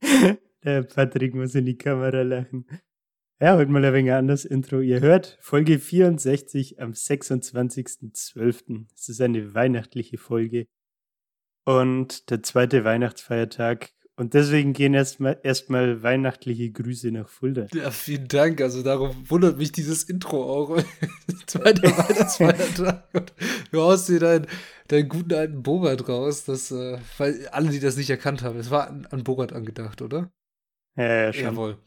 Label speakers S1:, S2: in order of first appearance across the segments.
S1: Der Patrick muss in die Kamera lachen. Ja, heute mal ein wenig anders Intro. Ihr hört Folge 64 am 26.12. Es ist eine weihnachtliche Folge und der zweite Weihnachtsfeiertag. Und deswegen gehen erstmal erstmal weihnachtliche Grüße nach Fulda.
S2: Ja, vielen Dank. Also darum wundert mich dieses Intro auch. Zweiter Weihnachtsfeiertag. Und du haust dir deinen, deinen guten alten Bogart raus. Das, äh, weil alle, die das nicht erkannt haben, es war an, an Bogart angedacht, oder?
S1: Ja, ja, schon.
S2: Jawohl.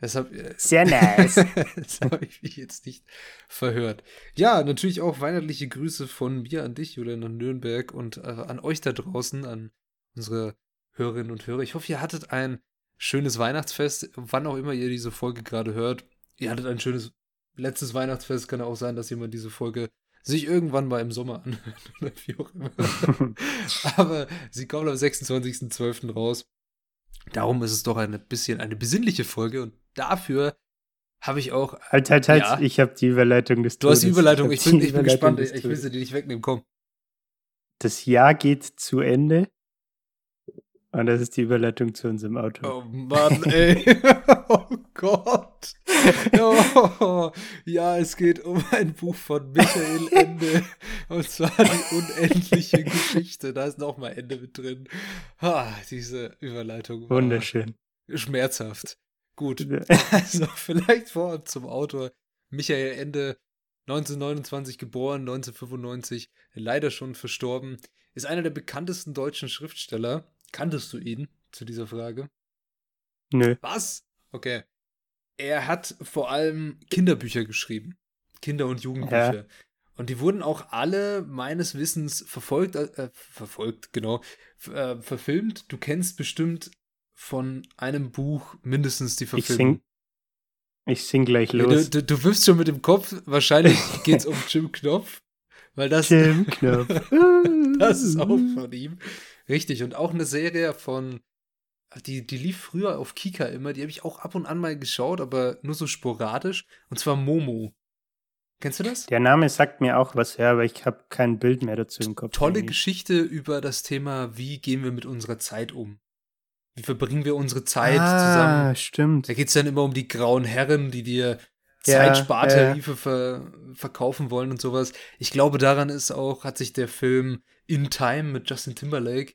S2: Deshalb, äh,
S1: Sehr nice.
S2: das habe ich mich jetzt nicht verhört. Ja, natürlich auch weihnachtliche Grüße von mir an dich, Julian, an Nürnberg und äh, an euch da draußen, an unsere Hörerinnen und Hörer. Ich hoffe, ihr hattet ein schönes Weihnachtsfest, wann auch immer ihr diese Folge gerade hört. Ihr hattet ein schönes letztes Weihnachtsfest. Kann auch sein, dass jemand diese Folge sich irgendwann mal im Sommer anhört oder wie auch immer. Aber sie kommt am 26.12. raus. Darum ist es doch ein bisschen eine besinnliche Folge und dafür habe ich auch.
S1: Halt, halt, halt.
S2: Ja.
S1: Ich habe die Überleitung des
S2: Du hast die. Überleitung,
S1: hab
S2: ich bin, ich bin gespannt. Ich will sie dir nicht wegnehmen. Komm.
S1: Das Jahr geht zu Ende. Und das ist die Überleitung zu unserem Auto.
S2: Oh Mann, ey. oh Gott. Oh, ja, es geht um ein Buch von Michael Ende. Und zwar die unendliche Geschichte. Da ist noch mal Ende mit drin. Ah, diese Überleitung
S1: Wunderschön.
S2: schmerzhaft. Gut. Also vielleicht vor zum Autor. Michael Ende, 1929 geboren, 1995, leider schon verstorben, ist einer der bekanntesten deutschen Schriftsteller. Kanntest du ihn zu dieser Frage?
S1: Nö.
S2: Was? Okay. Er hat vor allem Kinderbücher geschrieben. Kinder- und Jugendbücher. Und die wurden auch alle meines Wissens verfolgt, äh, verfolgt, genau, äh, verfilmt. Du kennst bestimmt von einem Buch mindestens die
S1: Ich
S2: Verfilmung.
S1: sing, ich sing gleich
S2: Ja,
S1: los.
S2: Du, du, du wirfst schon mit dem Kopf, wahrscheinlich geht es um Jim Knopf, weil das,
S1: Jim Knopf.
S2: das ist auch von ihm. Richtig, und auch eine Serie von, die, die lief früher auf Kika immer, die habe ich auch ab und an mal geschaut, aber nur so sporadisch, und zwar Momo. Kennst du das?
S1: Der Name sagt mir auch was, ja, aber ich habe kein Bild mehr dazu im Kopf.
S2: Tolle
S1: irgendwie.
S2: Geschichte über das Thema, wie gehen wir mit unserer Zeit um? Wie verbringen wir unsere Zeit
S1: ah,
S2: zusammen?
S1: stimmt.
S2: Da geht es dann immer um die grauen Herren, die dir
S1: Ja,
S2: Zeitspartarife ver verkaufen wollen und sowas. Ich glaube, daran ist auch, hat sich der Film In Time mit Justin Timberlake,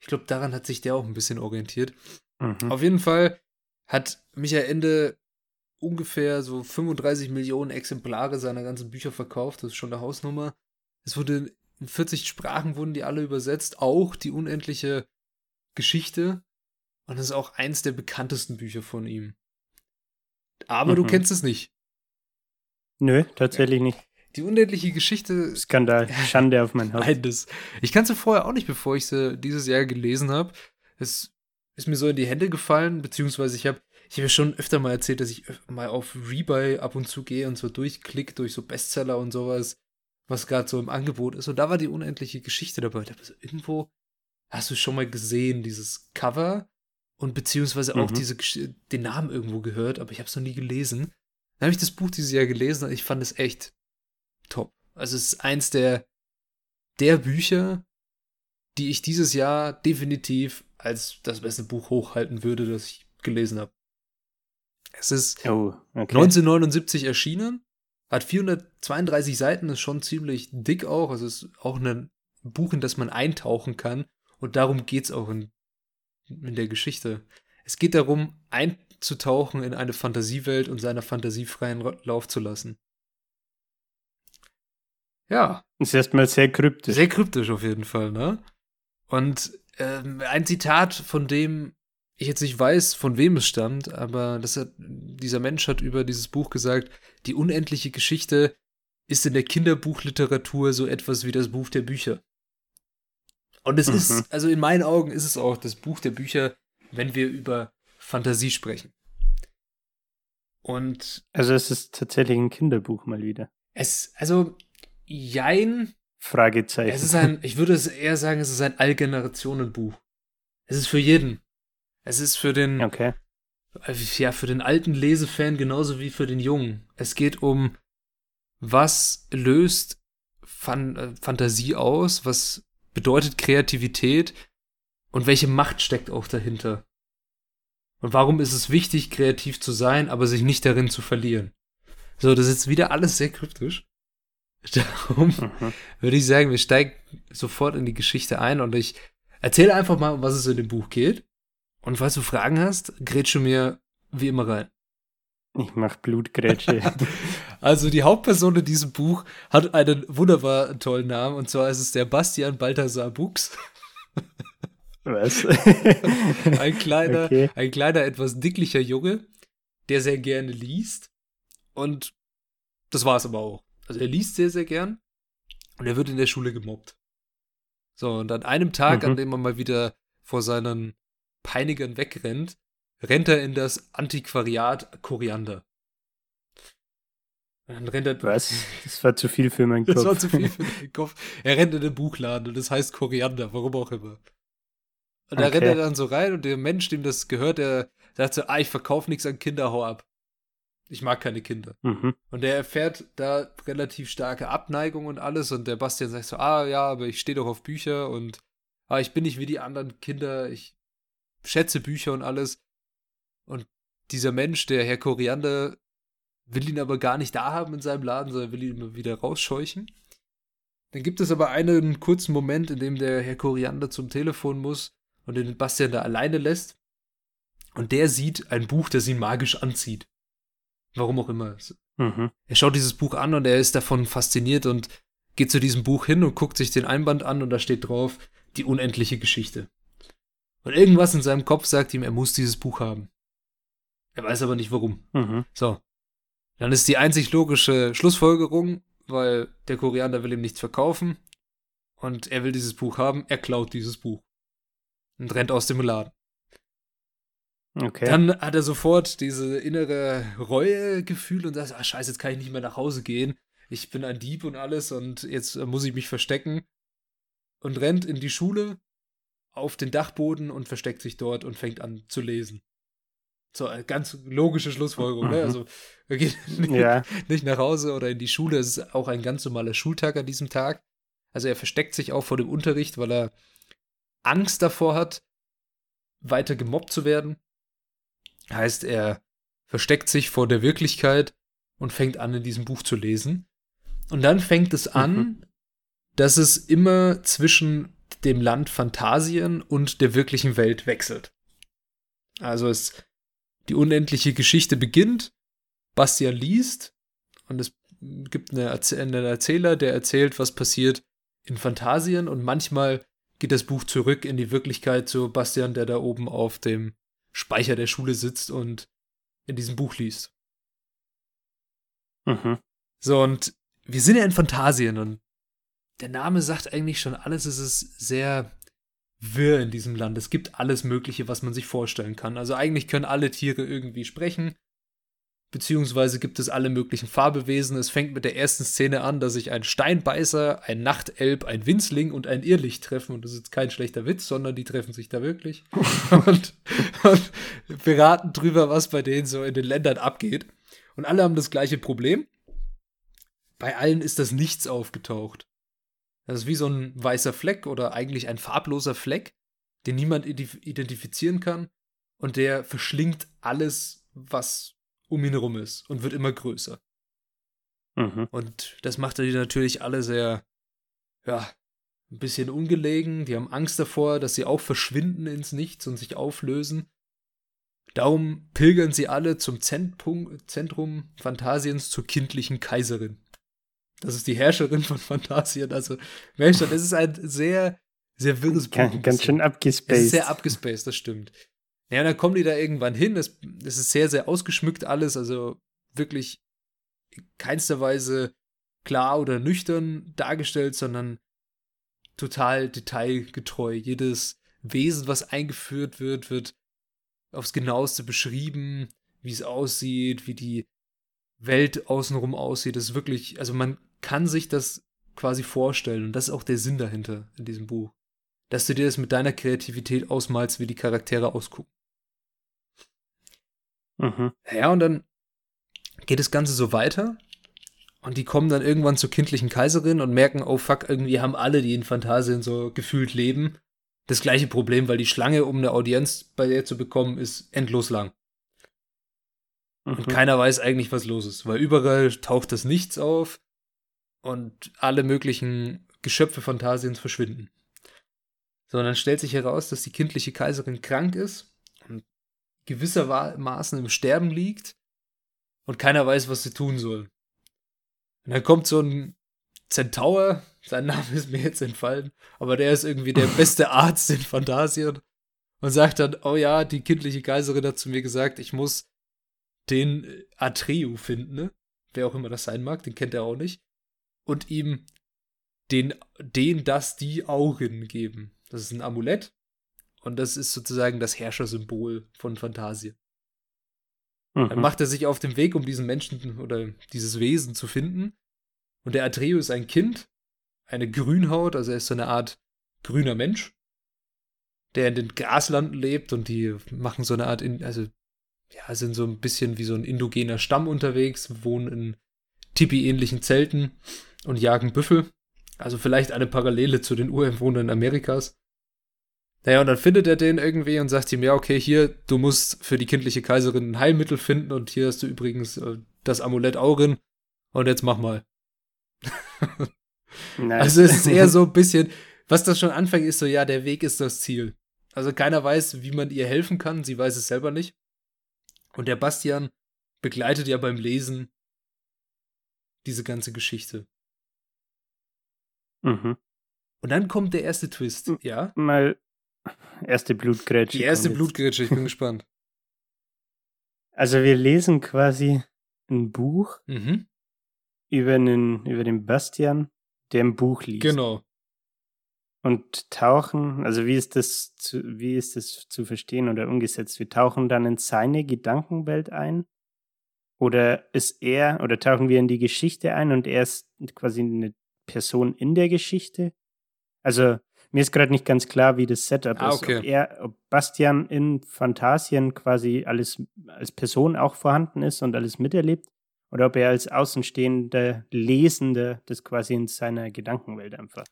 S2: ich glaube, daran hat sich der auch ein bisschen orientiert.
S1: Mhm.
S2: Auf jeden Fall hat Michael Ende ungefähr so 35 Millionen Exemplare seiner ganzen Bücher verkauft. Das ist schon eine Hausnummer. Es wurde in 40 Sprachen wurden die alle übersetzt, auch die unendliche Geschichte. Und das ist auch eins der bekanntesten Bücher von ihm. Aber du
S1: Mhm.
S2: kennst es nicht.
S1: Nö, tatsächlich nicht.
S2: Die unendliche Geschichte
S1: Skandal. Schande auf mein Haupt.
S2: Nein, das. Ich kannte sie vorher auch nicht, bevor ich sie dieses Jahr gelesen habe. Es ist mir so in die Hände gefallen, beziehungsweise ich habe ich hab ja schon öfter mal erzählt, dass ich mal auf Rebuy ab und zu gehe und so durchklick durch so Bestseller und sowas, was gerade so im Angebot ist. Und da war die unendliche Geschichte dabei. Ich dachte so, irgendwo hast du schon mal gesehen, dieses Cover und beziehungsweise auch
S1: Mhm.
S2: diese den Namen irgendwo gehört, aber ich habe es noch nie gelesen. Dann habe ich das Buch dieses Jahr gelesen und ich fand es echt top. Also es ist eins der, der Bücher, die ich dieses Jahr definitiv als das beste Buch hochhalten würde, das ich gelesen habe. Es ist
S1: Oh, okay.
S2: 1979 erschienen, hat 432 Seiten, ist schon ziemlich dick auch. Also es ist auch ein Buch, in das man eintauchen kann. Und darum geht es auch in, in der Geschichte. Es geht darum, einzutauchen in eine Fantasiewelt und seiner Fantasie freien Lauf zu lassen. Ja,
S1: ist erstmal sehr kryptisch.
S2: sehr kryptisch auf jeden Fall, ne? Und ähm, ein Zitat, von dem ich jetzt nicht weiß, von wem es stammt, aber hat, dieser Mensch hat über dieses Buch gesagt, die unendliche Geschichte ist in der Kinderbuchliteratur so etwas wie das Buch der Bücher. Und es
S1: Mhm.
S2: ist, also in meinen Augen ist es auch das Buch der Bücher wenn wir über Fantasie sprechen. Und.
S1: Also es ist tatsächlich ein Kinderbuch mal wieder.
S2: Es, also, jein.
S1: Fragezeichen.
S2: Es ist ein, ich würde es eher sagen, es ist ein Allgenerationenbuch. Es ist für jeden. Es ist für den,
S1: Okay.
S2: ja, für den alten Lesefan genauso wie für den jungen. Es geht um, was löst Fan äh, Fantasie aus, was bedeutet Kreativität und welche Macht steckt auch dahinter. Und warum ist es wichtig, kreativ zu sein, aber sich nicht darin zu verlieren? So, das ist jetzt wieder alles sehr kryptisch. Darum
S1: Mhm.
S2: würde ich sagen, wir steigen sofort in die Geschichte ein und ich erzähle einfach mal, um was es in dem Buch geht. Und falls du Fragen hast, grätsche mir wie immer rein.
S1: Ich mach Blutgrätsche.
S2: Also die Hauptperson in diesem Buch hat einen wunderbar tollen Namen und zwar ist es der Bastian Balthasar Bux.
S1: Was?
S2: Ein kleiner,
S1: Okay.
S2: ein kleiner, etwas dicklicher Junge, der sehr gerne liest. Und das war es aber auch. Also er liest sehr, sehr gern und er wird in der Schule gemobbt. So, und an einem Tag,
S1: Mhm.
S2: an dem er mal wieder vor seinen Peinigern wegrennt, rennt er in das Antiquariat Koriander. Dann rennt er.
S1: Was? Das war zu viel für meinen Kopf.
S2: Das war zu viel für den Kopf. Er rennt in den Buchladen und das heißt Koriander, warum auch immer. Und da
S1: Okay.
S2: rennt er dann so rein und der Mensch, dem das gehört, der sagt so, ah, ich verkaufe nichts an Kinder, hau ab. Ich mag keine Kinder.
S1: Mhm.
S2: Und der erfährt da relativ starke Abneigung und alles und der Bastian sagt so, ah ja, aber ich stehe doch auf Bücher und ah, ich bin nicht wie die anderen Kinder, ich schätze Bücher und alles. Und dieser Mensch, der Herr Koriander, will ihn aber gar nicht da haben in seinem Laden, sondern will ihn immer wieder rausscheuchen. Dann gibt es aber einen kurzen Moment, in dem der Herr Koriander zum Telefon muss und den Bastian da alleine lässt. Und der sieht ein Buch, das ihn magisch anzieht. Warum auch immer.
S1: Mhm.
S2: Er schaut dieses Buch an und er ist davon fasziniert und geht zu diesem Buch hin und guckt sich den Einband an und da steht drauf, die unendliche Geschichte. Und irgendwas in seinem Kopf sagt ihm, er muss dieses Buch haben. Er weiß aber nicht warum.
S1: Mhm.
S2: So. Dann ist die einzig logische Schlussfolgerung, weil der Koreaner will ihm nichts verkaufen und er will dieses Buch haben, er klaut dieses Buch und rennt aus dem Laden.
S1: Okay.
S2: Dann hat er sofort diese innere Reuegefühl und sagt, ah scheiße, jetzt kann ich nicht mehr nach Hause gehen. Ich bin ein Dieb und alles und jetzt äh, muss ich mich verstecken. Und rennt in die Schule auf den Dachboden und versteckt sich dort und fängt an zu lesen. So, eine ganz logische Schlussfolgerung, ne?
S1: Mhm.
S2: Also, er geht nicht,
S1: ja.
S2: nicht nach Hause oder in die Schule. Es ist auch ein ganz normaler Schultag an diesem Tag. Also, er versteckt sich auch vor dem Unterricht, weil er Angst davor hat, weiter gemobbt zu werden. Heißt, er versteckt sich vor der Wirklichkeit und fängt an, in diesem Buch zu lesen. Und dann fängt es an,
S1: Mhm.
S2: dass es immer zwischen dem Land Phantasien und der wirklichen Welt wechselt. Also es die unendliche Geschichte beginnt, Bastian liest und es gibt eine einen Erzähler, der erzählt, was passiert in Phantasien und manchmal geht das Buch zurück in die Wirklichkeit zu Bastian, der da oben auf dem Speicher der Schule sitzt und in diesem Buch liest.
S1: Mhm.
S2: So, und wir sind ja in Phantasien und der Name sagt eigentlich schon alles. Es ist sehr wirr in diesem Land. Es gibt alles Mögliche, was man sich vorstellen kann. Also eigentlich können alle Tiere irgendwie sprechen. Beziehungsweise gibt es alle möglichen Farbewesen. Es fängt mit der ersten Szene an, dass sich ein Steinbeißer, ein Nachtelb, ein Winzling und ein Irrlicht treffen. Und das ist kein schlechter Witz, sondern die treffen sich da wirklich. und, und beraten drüber, was bei denen so in den Ländern abgeht. Und alle haben das gleiche Problem. Bei allen ist das Nichts aufgetaucht. Das ist wie so ein weißer Fleck oder eigentlich ein farbloser Fleck, den niemand identifizieren kann und der verschlingt alles, was um ihn herum ist und wird immer größer.
S1: Mhm.
S2: Und das macht die natürlich alle sehr, ja, ein bisschen ungelegen. Die haben Angst davor, dass sie auch verschwinden ins Nichts und sich auflösen. Darum pilgern sie alle zum Zentpunkt, Zentrum Phantasiens zur kindlichen Kaiserin. Das ist die Herrscherin von Phantasien. Also, Mensch, das ist ein sehr, sehr wirres Buch.
S1: Ganz, schön abgespaced.
S2: Sehr abgespaced, das stimmt. Ja, und dann kommen die da irgendwann hin. Es, es ist sehr, sehr ausgeschmückt alles. Also wirklich in keinster Weise klar oder nüchtern dargestellt, sondern total detailgetreu. Jedes Wesen, was eingeführt wird, wird aufs genaueste beschrieben, wie es aussieht, wie die Welt außenrum aussieht. Das ist wirklich, also man kann sich das quasi vorstellen und das ist auch der Sinn dahinter in diesem Buch. Dass du dir das mit deiner Kreativität ausmalst, wie die Charaktere ausgucken. Mhm. Ja, und dann geht das Ganze so weiter. Und die kommen dann irgendwann zur kindlichen Kaiserin und merken, oh fuck, irgendwie haben alle, die in Phantasien so gefühlt leben, das gleiche Problem, weil die Schlange, um eine Audienz bei der zu bekommen, ist endlos lang. Mhm. Und keiner weiß eigentlich, was los ist, weil überall taucht das Nichts auf und alle möglichen Geschöpfe Phantasiens verschwinden. So, und dann stellt sich heraus, dass die kindliche Kaiserin krank ist und gewissermaßen im Sterben liegt und keiner weiß, was sie tun soll. Und dann kommt so ein Zentaur, sein Name ist mir jetzt entfallen, aber der ist irgendwie der beste Arzt in Phantasien und sagt dann, oh ja, die kindliche Kaiserin hat zu mir gesagt, ich muss den Atreu finden, ne? wer auch immer das sein mag, den kennt er auch nicht, und ihm den, den, das, die Augen geben. Das ist ein Amulett und das ist sozusagen das Herrschersymbol von Phantasien. Mhm. Dann macht er sich auf den Weg, um diesen Menschen oder dieses Wesen zu finden. Und der Atreo ist ein Kind, eine Grünhaut, also er ist so eine Art grüner Mensch, der in den Graslanden lebt und die machen so eine Art, in, also ja, sind so ein bisschen wie so ein indogener Stamm unterwegs, wohnen in Tipi-ähnlichen Zelten und jagen Büffel. Also vielleicht eine Parallele zu den Ureinwohnern Amerikas. Naja, und dann findet er den irgendwie und sagt ihm, ja, okay, hier, du musst für die kindliche Kaiserin ein Heilmittel finden und hier hast du übrigens äh, das Amulett Aurin und jetzt mach mal. nice. Also es ist eher so ein bisschen, was das schon anfängt, ist so, ja, der Weg ist das Ziel. Also keiner weiß, wie man ihr helfen kann, sie weiß es selber nicht. Und der Bastian begleitet ja beim Lesen diese ganze Geschichte. Mhm. Und dann kommt der erste Twist, ja?
S1: Mal Erste Blutgrätsche.
S2: Die erste Blutgrätsche, ich bin gespannt.
S1: Also wir lesen quasi ein Buch mhm. über, einen, über den Bastian, der ein Buch liest.
S2: Genau.
S1: Und tauchen, also wie ist das zu, wie ist das zu verstehen oder umgesetzt? Wir tauchen dann in seine Gedankenwelt ein? Oder ist er, oder tauchen wir in die Geschichte ein und er ist quasi eine Person in der Geschichte? Also mir ist gerade nicht ganz klar, wie das Setup ah, ist. Ob, er, ob Bastian in Phantasien quasi alles als Person auch vorhanden ist und alles miterlebt oder ob er als außenstehender Lesender das quasi in seiner Gedankenwelt einfach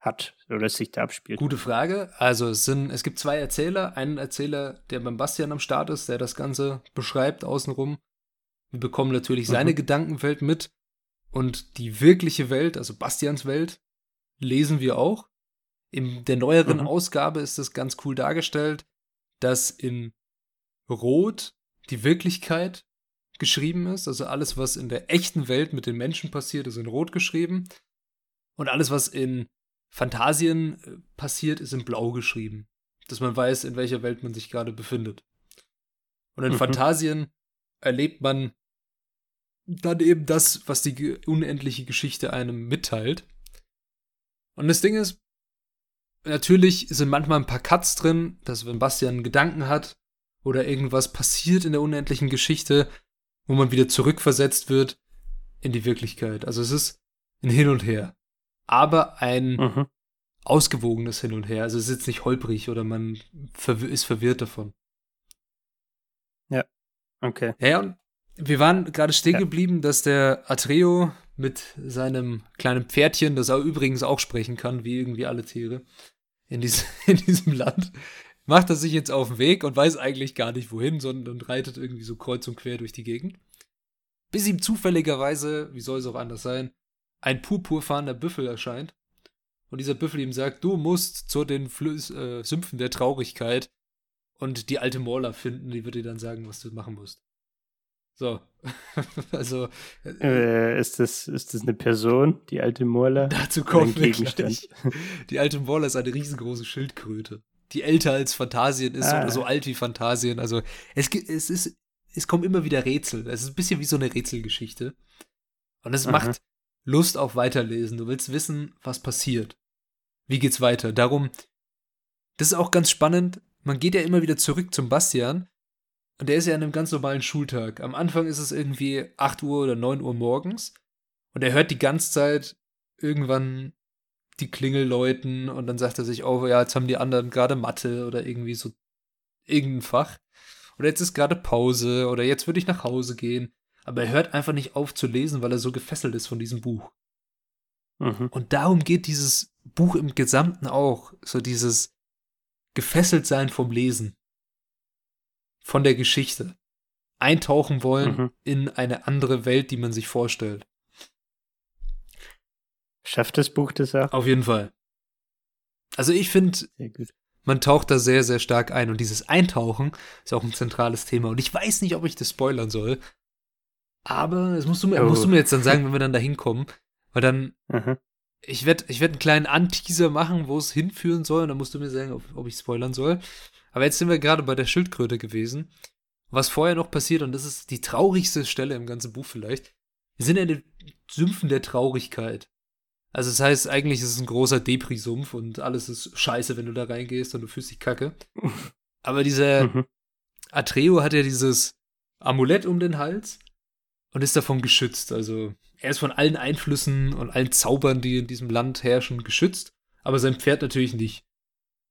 S1: hat oder sich da abspielt.
S2: Gute Frage. Also es sind, es gibt zwei Erzähler. Einen Erzähler, der beim Bastian am Start ist, der das Ganze beschreibt außenrum. Wir bekommen natürlich mhm. seine Gedankenwelt mit und die wirkliche Welt, also Bastians Welt, lesen wir auch. In der neueren mhm. Ausgabe ist es ganz cool dargestellt, dass in Rot die Wirklichkeit geschrieben ist. Also alles, was in der echten Welt mit den Menschen passiert, ist in Rot geschrieben. Und alles, was in Fantasien äh, passiert, ist in Blau geschrieben. Dass man weiß, in welcher Welt man sich gerade befindet. Und in mhm. Fantasien erlebt man dann eben das, was die unendliche Geschichte einem mitteilt. Und das Ding ist, natürlich sind manchmal ein paar Cuts drin, dass wenn Bastian einen Gedanken hat oder irgendwas passiert in der unendlichen Geschichte, wo man wieder zurückversetzt wird in die Wirklichkeit. Also es ist ein Hin und Her. Aber ein mhm. ausgewogenes Hin und Her. Also es ist jetzt nicht holprig oder man verwir ist verwirrt davon.
S1: Ja, okay.
S2: Ja, und wir waren gerade stehen geblieben, dass der Atreo mit seinem kleinen Pferdchen, das er übrigens auch sprechen kann, wie irgendwie alle Tiere, in, dies, in diesem Land, macht er sich jetzt auf den Weg und weiß eigentlich gar nicht wohin, sondern reitet irgendwie so kreuz und quer durch die Gegend. Bis ihm zufälligerweise, wie soll es auch anders sein, ein purpurfahrender Büffel erscheint. Und dieser Büffel ihm sagt, du musst zu den Flüs äh, Sümpfen der Traurigkeit und die alte Morla finden, die wird dir dann sagen, was du machen musst. So. also.
S1: Äh, ist, das, ist das eine Person, die alte Morla?
S2: Dazu kommt wir gleich. Die alte Morla ist eine riesengroße Schildkröte, die älter als Phantasien ist ah. oder so alt wie Phantasien. Also es, es, ist, es kommen immer wieder Rätsel. Es ist ein bisschen wie so eine Rätselgeschichte. Und es macht Lust auf Weiterlesen. Du willst wissen, was passiert. Wie geht's weiter? Darum, das ist auch ganz spannend man geht ja immer wieder zurück zum Bastian und der ist ja an einem ganz normalen Schultag. Am Anfang ist es irgendwie 8 Uhr oder 9 Uhr morgens und er hört die ganze Zeit irgendwann die Klingel läuten und dann sagt er sich, oh ja, jetzt haben die anderen gerade Mathe oder irgendwie so irgendein Fach. Oder jetzt ist gerade Pause oder jetzt würde ich nach Hause gehen. Aber er hört einfach nicht auf zu lesen, weil er so gefesselt ist von diesem Buch. Mhm. Und darum geht dieses Buch im Gesamten auch. So dieses gefesselt sein vom Lesen. Von der Geschichte. Eintauchen wollen mhm. in eine andere Welt, die man sich vorstellt.
S1: Schafft das Buch das auch?
S2: Auf jeden Fall. Also ich finde, man taucht da sehr, sehr stark ein. Und dieses Eintauchen ist auch ein zentrales Thema. Und ich weiß nicht, ob ich das spoilern soll. Aber das musst du mir, oh. musst du mir jetzt dann sagen, wenn wir dann da hinkommen. Weil dann, mhm. ich werde ich werd einen kleinen Anteaser machen, wo es hinführen soll. Und dann musst du mir sagen, ob, ob ich spoilern soll. Aber jetzt sind wir gerade bei der Schildkröte gewesen. Was vorher noch passiert, und das ist die traurigste Stelle im ganzen Buch vielleicht. Wir sind in den Sümpfen der Traurigkeit. Also das heißt, eigentlich ist es ein großer Depri-Sumpf und alles ist scheiße, wenn du da reingehst und du fühlst dich kacke. Aber dieser mhm. Atreo hat ja dieses Amulett um den Hals und ist davon geschützt. Also er ist von allen Einflüssen und allen Zaubern, die in diesem Land herrschen, geschützt. Aber sein Pferd natürlich nicht.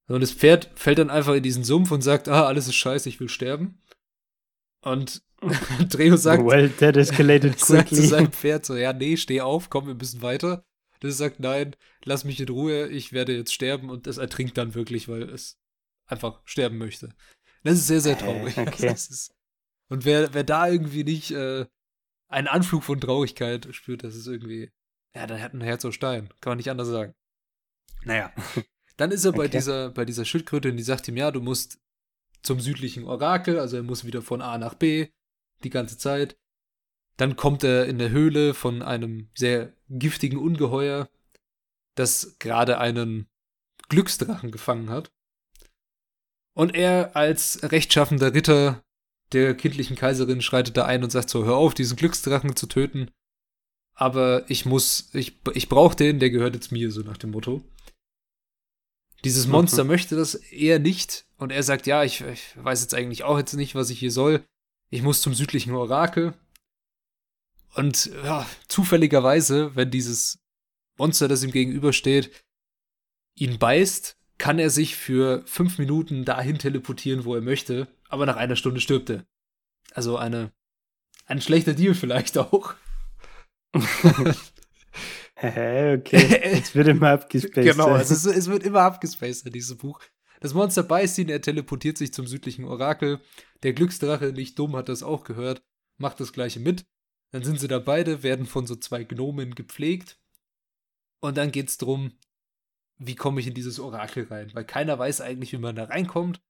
S2: Und das Pferd fällt dann einfach in diesen Sumpf und sagt, ah, alles ist scheiße, ich will sterben. Und Dreo sagt,
S1: well, that escalated quickly. sagt
S2: zu seinem Pferd so, ja, nee, steh auf, komm, wir müssen weiter. Das sagt, nein, lass mich in Ruhe, ich werde jetzt sterben und es ertrinkt dann wirklich, weil es einfach sterben möchte. Das ist sehr, sehr traurig. Okay. Ist, und wer, wer da irgendwie nicht äh, einen Anflug von Traurigkeit spürt, das ist irgendwie, ja, dann hat ein Herz aus Stein. Kann man nicht anders sagen. Naja. Dann ist er bei dieser, bei dieser Schildkröte und die sagt ihm, ja, du musst zum südlichen Orakel, also er muss wieder von A nach B die ganze Zeit. Dann kommt er in der Höhle von einem sehr giftigen Ungeheuer, das gerade einen Glücksdrachen gefangen hat. Und er als rechtschaffender Ritter der kindlichen Kaiserin schreitet da ein und sagt so, hör auf, diesen Glücksdrachen zu töten. Aber ich muss, ich, ich brauche den, der gehört jetzt mir, so nach dem Motto. Dieses Monster mhm. möchte das eher nicht. Und er sagt, ja, ich, ich weiß jetzt eigentlich auch jetzt nicht, was ich hier soll. Ich muss zum südlichen Orakel. Und ja, zufälligerweise, wenn dieses Monster, das ihm gegenübersteht, ihn beißt, kann er sich für fünf Minuten dahin teleportieren, wo er möchte, aber nach einer Stunde stirbt er. Also eine, ein schlechter Deal vielleicht auch.
S1: okay, jetzt wird immer abgespaced.
S2: genau, also es, es, wird immer abgespaced in diesem Buch. Das Monster beißt ihn, er teleportiert sich zum südlichen Orakel. Der Glücksdrache, nicht dumm, hat das auch gehört, macht das gleiche mit. Dann sind sie da beide, werden von so zwei Gnomen gepflegt. Und dann geht's drum, wie komme ich in dieses Orakel rein? Weil keiner weiß eigentlich, wie man da reinkommt.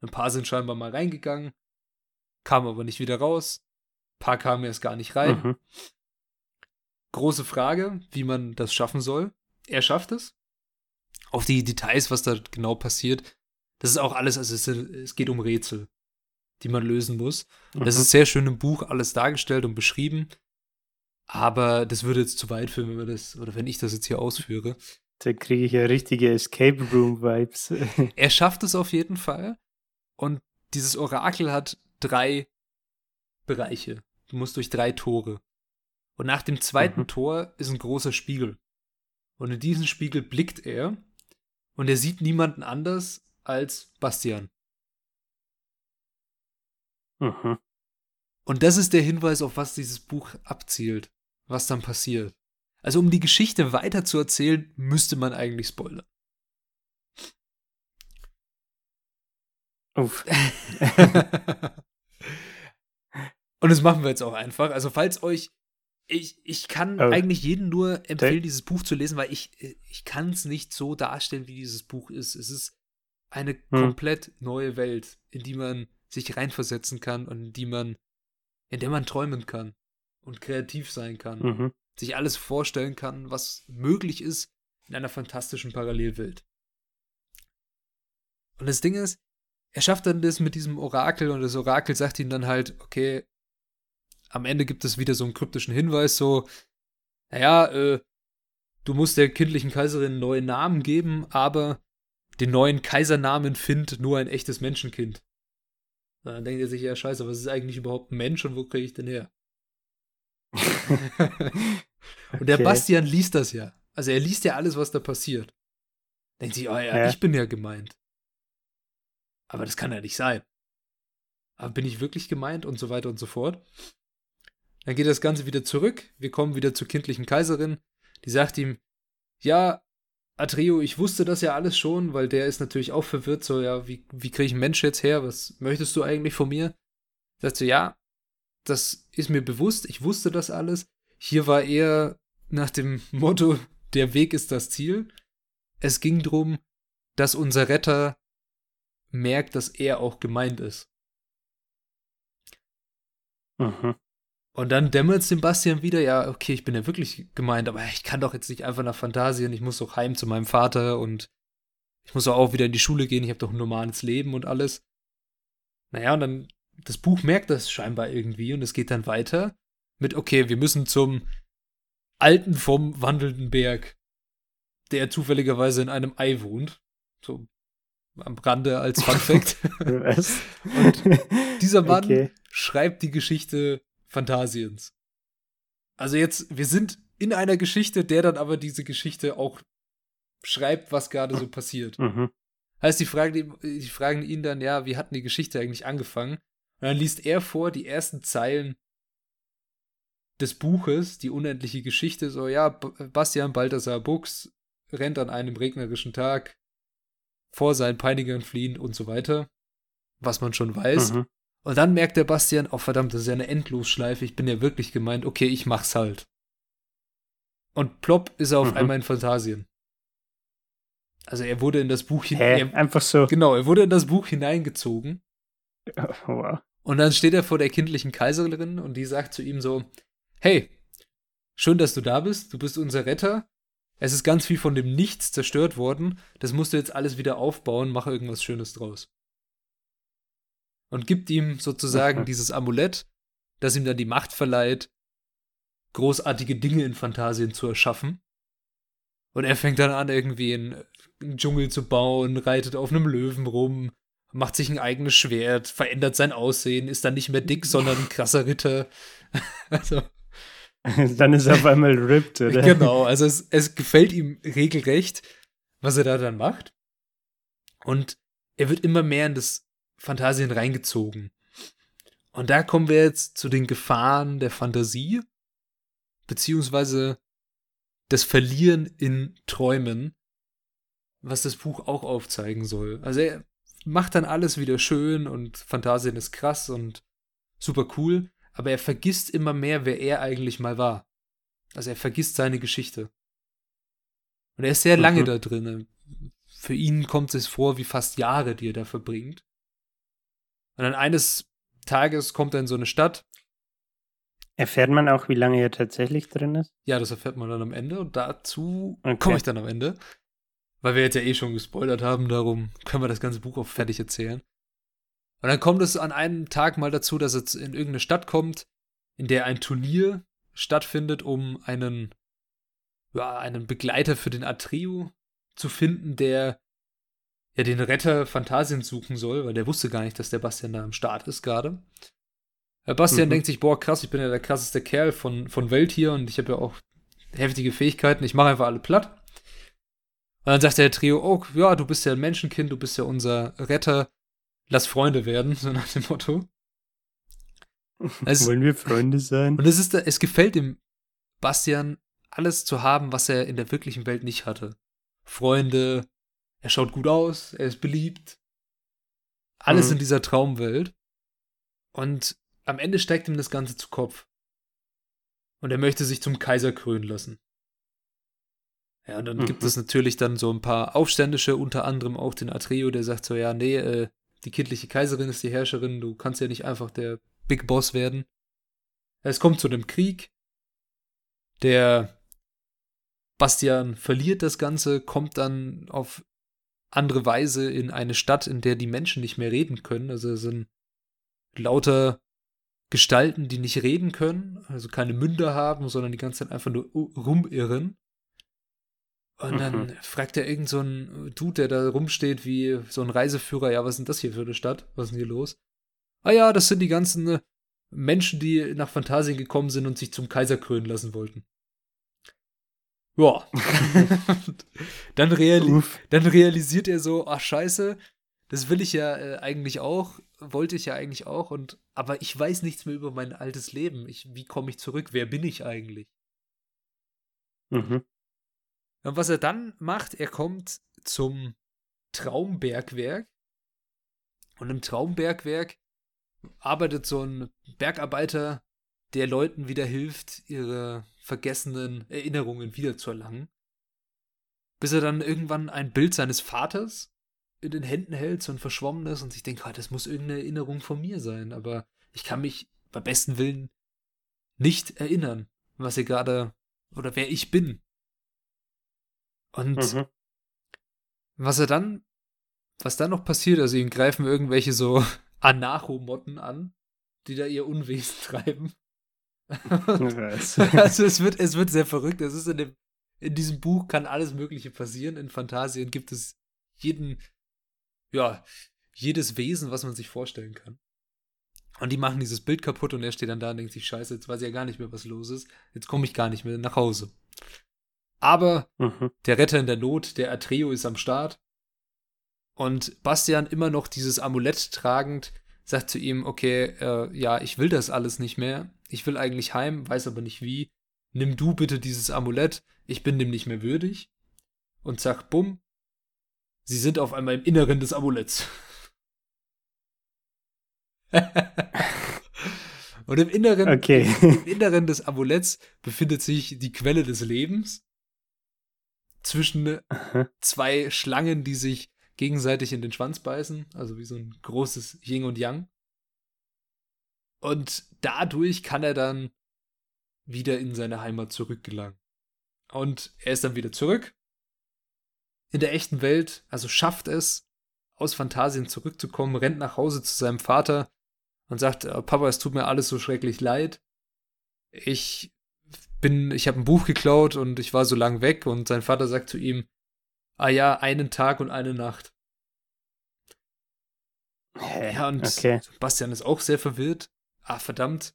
S2: Ein paar sind scheinbar mal reingegangen, kamen aber nicht wieder raus. Ein paar kamen erst gar nicht rein. Mhm. Große Frage, wie man das schaffen soll. Er schafft es. Auf die Details, was da genau passiert, das ist auch alles, also es, es geht um Rätsel die man lösen muss. Mhm. Das ist sehr schön im Buch alles dargestellt und beschrieben. Aber das würde jetzt zu weit führen, wenn wir das, oder wenn ich das jetzt hier ausführe.
S1: Da kriege ich ja richtige Escape Room Vibes.
S2: er schafft es auf jeden Fall. Und dieses Orakel hat drei Bereiche. Du musst durch drei Tore. Und nach dem zweiten mhm. Tor ist ein großer Spiegel. Und in diesen Spiegel blickt er und er sieht niemanden anders als Bastian. Mhm. Und das ist der Hinweis, auf was dieses Buch abzielt, was dann passiert. Also um die Geschichte weiter zu erzählen, müsste man eigentlich spoilern.
S1: Uff.
S2: Und das machen wir jetzt auch einfach. Also falls euch ich, ich kann oh. eigentlich jedem nur empfehlen, dieses Buch zu lesen, weil ich, ich kann es nicht so darstellen, wie dieses Buch ist. Es ist eine hm. komplett neue Welt, in die man sich reinversetzen kann und in die man, in der man träumen kann und kreativ sein kann. Mhm. Sich alles vorstellen kann, was möglich ist in einer fantastischen Parallelwelt. Und das Ding ist, er schafft dann das mit diesem Orakel und das Orakel sagt ihm dann halt, okay, am Ende gibt es wieder so einen kryptischen Hinweis, so, naja, äh, du musst der kindlichen Kaiserin einen neuen Namen geben, aber den neuen Kaisernamen findet nur ein echtes Menschenkind. Und dann denkt er sich, ja, scheiße, was ist eigentlich überhaupt ein Mensch und wo kriege ich den her? und der
S1: Okay.
S2: Bastian liest das ja. Also er liest ja alles, was da passiert. Denkt sich, oh ja,
S1: Ja.
S2: ich bin ja gemeint. Aber das kann ja nicht sein. Aber bin ich wirklich gemeint und so weiter und so fort. Dann geht das Ganze wieder zurück. Wir kommen wieder zur kindlichen Kaiserin. Die sagt ihm, ja, Atreo, ich wusste das ja alles schon, weil der ist natürlich auch verwirrt, so, ja, wie, wie kriege ich einen Mensch jetzt her? Was möchtest du eigentlich von mir? Sagt sie, ja, das ist mir bewusst, ich wusste das alles. Hier war eher nach dem Motto, der Weg ist das Ziel. Es ging darum, dass unser Retter merkt, dass er auch gemeint ist.
S1: Mhm.
S2: Und dann dämmert es dem Bastian wieder, ja, okay, ich bin ja wirklich gemeint, aber ich kann doch jetzt nicht einfach nach Phantasien, ich muss doch heim zu meinem Vater und ich muss auch wieder in die Schule gehen, ich habe doch ein normales Leben und alles. Naja, und dann, das Buch merkt das scheinbar irgendwie und es geht dann weiter mit, okay, wir müssen zum Alten vom wandelnden Berg, der zufälligerweise in einem Ei wohnt. So am Rande als Fun Fact.
S1: Was?
S2: Und dieser Mann
S1: Okay.
S2: schreibt die Geschichte Phantasiens. Also jetzt, wir sind in einer Geschichte, der dann aber diese Geschichte auch schreibt, was gerade so passiert.
S1: Mhm.
S2: Heißt, die fragen, ihn- die fragen ihn dann, ja, wie hat denn die Geschichte eigentlich angefangen? Und dann liest er vor die ersten Zeilen des Buches, die unendliche Geschichte, so, ja, Bastian Balthasar Buchs rennt an einem regnerischen Tag vor seinen Peinigern fliehen und so weiter. Was man schon weiß.
S1: Mhm.
S2: Und dann merkt der Bastian, oh verdammt, das ist ja eine Endlosschleife, ich bin ja wirklich gemeint, okay, ich mach's halt. Und plopp ist er auf
S1: Mhm.
S2: einmal in Phantasien. Also er wurde in das Buch hin
S1: Hä?
S2: er,
S1: Einfach so.
S2: Genau, er wurde in das Buch hineingezogen.
S1: Wow.
S2: Und dann steht er vor der kindlichen Kaiserin und die sagt zu ihm so: Hey, schön, dass du da bist, du bist unser Retter. Es ist ganz viel von dem Nichts zerstört worden. Das musst du jetzt alles wieder aufbauen, mach irgendwas Schönes draus. Und gibt ihm sozusagen dieses Amulett, das ihm dann die Macht verleiht, großartige Dinge in Phantasien zu erschaffen. Und er fängt dann an, irgendwie einen, einen Dschungel zu bauen, reitet auf einem Löwen rum, macht sich ein eigenes Schwert, verändert sein Aussehen, ist dann nicht mehr dick, sondern ein krasser Ritter. also,
S1: Dann ist er auf einmal ripped, oder?
S2: genau, also es, es gefällt ihm regelrecht, was er da dann macht. Und er wird immer mehr in das Phantasien reingezogen. Und da kommen wir jetzt zu den Gefahren der Fantasie, beziehungsweise das Verlieren in Träumen, was das Buch auch aufzeigen soll. Also er macht dann alles wieder schön und Phantasien ist krass und super cool, aber er vergisst immer mehr, wer er eigentlich mal war. Also er vergisst seine Geschichte. Und er ist sehr lange
S1: Mhm.
S2: da drin. Für ihn kommt es vor wie fast Jahre, die er da verbringt. Und dann eines Tages kommt er in so eine Stadt.
S1: Erfährt man auch, wie lange er tatsächlich drin ist?
S2: Ja, das erfährt man dann am Ende. Und dazu
S1: Okay.
S2: komme ich dann am Ende. Weil wir jetzt ja eh schon gespoilert haben, darum können wir das ganze Buch auch fertig erzählen. Und dann kommt es an einem Tag mal dazu, dass es in irgendeine Stadt kommt, in der ein Turnier stattfindet, um einen, ja, einen Begleiter für den Atreo zu finden, der ja den Retter Phantasien suchen soll, weil der wusste gar nicht, dass der Bastian da am Start ist gerade. Herr Bastian
S1: Mhm.
S2: denkt sich, boah, krass, ich bin ja der krasseste Kerl von, von Welt hier und ich habe ja auch heftige Fähigkeiten, ich mache einfach alle platt. Und dann sagt der Trio, oh, ja, du bist ja ein Menschenkind, du bist ja unser Retter, lass Freunde werden, so nach dem Motto. Es-
S1: Wollen wir Freunde sein?
S2: Und es ist, es gefällt dem Bastian, alles zu haben, was er in der wirklichen Welt nicht hatte. Freunde, er schaut gut aus, er ist beliebt. Alles
S1: Mhm.
S2: in dieser Traumwelt. Und am Ende steigt ihm das Ganze zu Kopf. Und er möchte sich zum Kaiser krönen lassen. Ja, und dann
S1: Mhm.
S2: gibt es natürlich dann so ein paar Aufständische, unter anderem auch den Atreo, der sagt so, ja, nee, äh, die kindliche Kaiserin ist die Herrscherin, du kannst ja nicht einfach der Big Boss werden. Es kommt zu einem Krieg. Der Bastian verliert das Ganze, kommt dann auf andere Weise in eine Stadt, in der die Menschen nicht mehr reden können. Also es sind lauter Gestalten, die nicht reden können, also keine Münder haben, sondern die ganze Zeit einfach nur rumirren. Und dann mhm. fragt er irgend so ein Dude, der da rumsteht, wie so ein Reiseführer, ja, was ist denn das hier für eine Stadt? Was ist denn hier los? Ah ja, das sind die ganzen äh, Menschen, die nach Phantasien gekommen sind und sich zum Kaiser krönen lassen wollten. Ja. dann, reali dann realisiert er so, ach scheiße, das will ich ja äh, eigentlich auch, wollte ich ja eigentlich auch, und aber ich weiß nichts mehr über mein altes Leben. Ich, wie komme ich zurück? Wer bin ich eigentlich? Mhm. Und was er dann macht, er kommt zum Traumbergwerk. Und im Traumbergwerk arbeitet so ein Bergarbeiter, der Leuten wieder hilft, ihre vergessenen Erinnerungen wiederzuerlangen. Bis er dann irgendwann ein Bild seines Vaters in den Händen hält, so ein verschwommenes, und sich denkt, oh, das muss irgendeine Erinnerung von mir sein, aber ich kann mich bei besten Willen nicht erinnern, was er gerade oder wer ich bin. Und mhm. was er dann, was dann noch passiert, also ihn greifen irgendwelche so Anarcho-Motten an, die da ihr Unwesen treiben. also es wird, es wird sehr verrückt. Es ist in dem, in diesem Buch kann alles Mögliche passieren. In Fantasien gibt es jeden, ja, jedes Wesen, was man sich vorstellen kann. Und die machen dieses Bild kaputt und er steht dann da und denkt sich, scheiße, jetzt weiß ich ja gar nicht mehr, was los ist. Jetzt komme ich gar nicht mehr nach Hause. Aber mhm. der Retter in der Not, der Atreo, ist am Start. Und Bastian immer noch dieses Amulett tragend, sagt zu ihm, okay, äh, ja, ich will das alles nicht mehr. Ich will eigentlich heim, weiß aber nicht wie. Nimm du bitte dieses Amulett, ich bin dem nicht mehr würdig. Und zack, bumm, sie sind auf einmal im Inneren des Amuletts. Und im Inneren, okay. im Inneren des Amuletts befindet sich die Quelle des Lebens zwischen zwei Schlangen, die sich gegenseitig in den Schwanz beißen, also wie so ein großes Yin und Yang. Und dadurch kann er dann wieder in seine Heimat zurückgelangen. Und er ist dann wieder zurück in der echten Welt, also schafft es, aus Phantasien zurückzukommen, rennt nach Hause zu seinem Vater und sagt, äh, Papa, es tut mir alles so schrecklich leid. Ich bin, ich habe ein Buch geklaut und ich war so lang weg und sein Vater sagt zu ihm, ah ja, einen Tag und eine Nacht. Ja, und okay. Bastian ist auch sehr verwirrt. Ah, verdammt,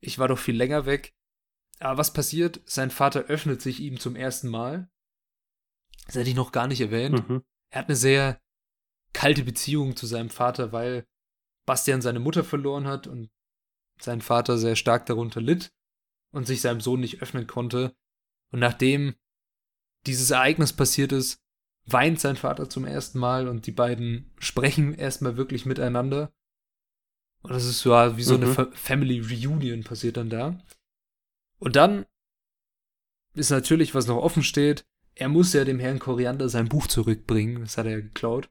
S2: ich war doch viel länger weg. Aber was passiert? Sein Vater öffnet sich ihm zum ersten Mal. Das hätte ich noch gar nicht erwähnt. Mhm. Er hat eine sehr kalte Beziehung zu seinem Vater, weil Bastian seine Mutter verloren hat und sein Vater sehr stark darunter litt und sich seinem Sohn nicht öffnen konnte. Und nachdem dieses Ereignis passiert ist, weint sein Vater zum ersten Mal und die beiden sprechen erstmal wirklich miteinander. Und das ist so wie so mhm. eine Family Reunion passiert dann da. Und dann ist natürlich, was noch offen steht, er muss ja dem Herrn Koriander sein Buch zurückbringen, das hat er ja geklaut.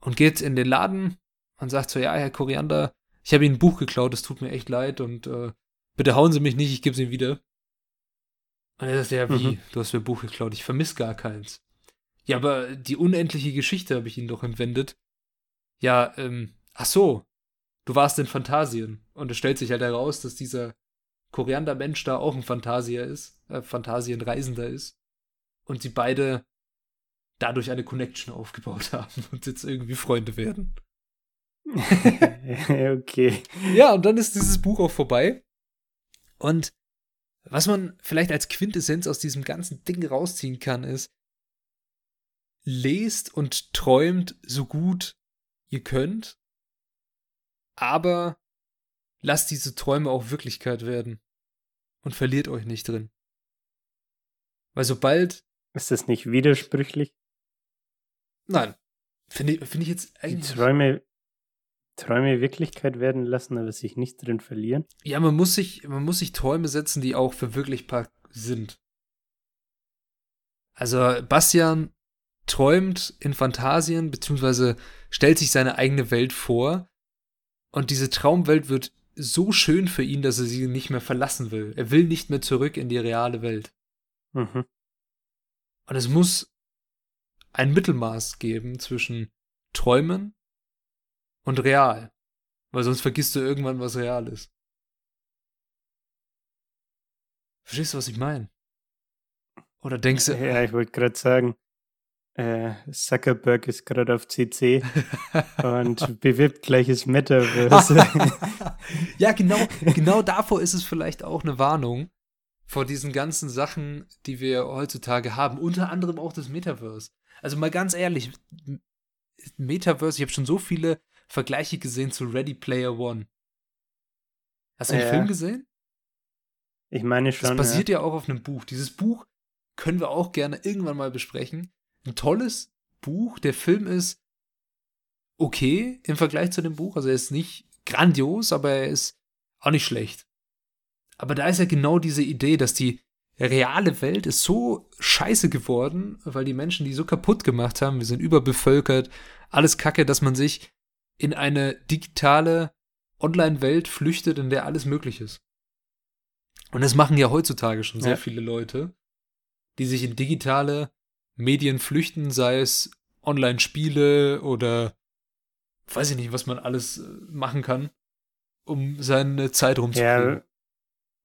S2: Und geht in den Laden und sagt so, ja, Herr Koriander, ich habe Ihnen ein Buch geklaut, es tut mir echt leid und äh, bitte hauen Sie mich nicht, ich gebe es Ihnen wieder. Und er sagt, ja, wie, mhm. du hast mir ein Buch geklaut, ich vermisse gar keins. Ja, aber die unendliche Geschichte habe ich Ihnen doch entwendet. Ja, ähm, ach so, du warst in Phantasien. Und es stellt sich halt heraus, dass dieser Koriander-Mensch da auch ein Phantasier ist, äh, Phantasienreisender ist. Und sie beide dadurch eine Connection aufgebaut haben und jetzt irgendwie Freunde werden.
S1: okay.
S2: Ja, und dann ist dieses Buch auch vorbei. Und was man vielleicht als Quintessenz aus diesem ganzen Ding rausziehen kann, ist, lest und träumt so gut ihr könnt, aber lasst diese Träume auch Wirklichkeit werden und verliert euch nicht drin. Weil sobald.
S1: Ist das nicht widersprüchlich?
S2: Nein. Finde ich, find ich jetzt eigentlich.
S1: Die Träume, Träume Wirklichkeit werden lassen, aber sich nicht drin verlieren?
S2: Ja, man muss sich, man muss sich Träume setzen, die auch verwirklichbar sind. Also Bastian träumt in Fantasien, beziehungsweise stellt sich seine eigene Welt vor. Und diese Traumwelt wird so schön für ihn, dass er sie nicht mehr verlassen will. Er will nicht mehr zurück in die reale Welt. Mhm. Und es muss ein Mittelmaß geben zwischen Träumen und real. Weil sonst vergisst du irgendwann, was real ist. Verstehst du, was ich meine? Oder denkst du.
S1: Ja, ich wollte gerade sagen, äh, Zuckerberg ist gerade auf CC und bewirbt gleiches Metaverse.
S2: ja, genau, genau davor ist es vielleicht auch eine Warnung vor diesen ganzen Sachen, die wir heutzutage haben, unter anderem auch das Metaverse. Also mal ganz ehrlich, Metaverse, ich habe schon so viele Vergleiche gesehen zu Ready Player One. Hast du den
S1: Ja.
S2: Film gesehen?
S1: Ich meine
S2: Das
S1: schon.
S2: basiert ja. auch auf einem Buch. Dieses Buch können wir auch gerne irgendwann mal besprechen. Ein tolles Buch. Der Film ist okay im Vergleich zu dem Buch. Also er ist nicht grandios, aber er ist auch nicht schlecht. Aber da ist ja genau diese Idee, dass die reale Welt ist so scheiße geworden, weil die Menschen die so kaputt gemacht haben. Wir sind überbevölkert, alles Kacke, dass man sich in eine digitale Online-Welt flüchtet, in der alles möglich ist. Und das machen ja heutzutage schon sehr
S1: Ja.
S2: viele Leute, die sich in digitale Medien flüchten, sei es Online-Spiele oder weiß ich nicht, was man alles äh, machen kann, um seine Zeit rumzukriegen.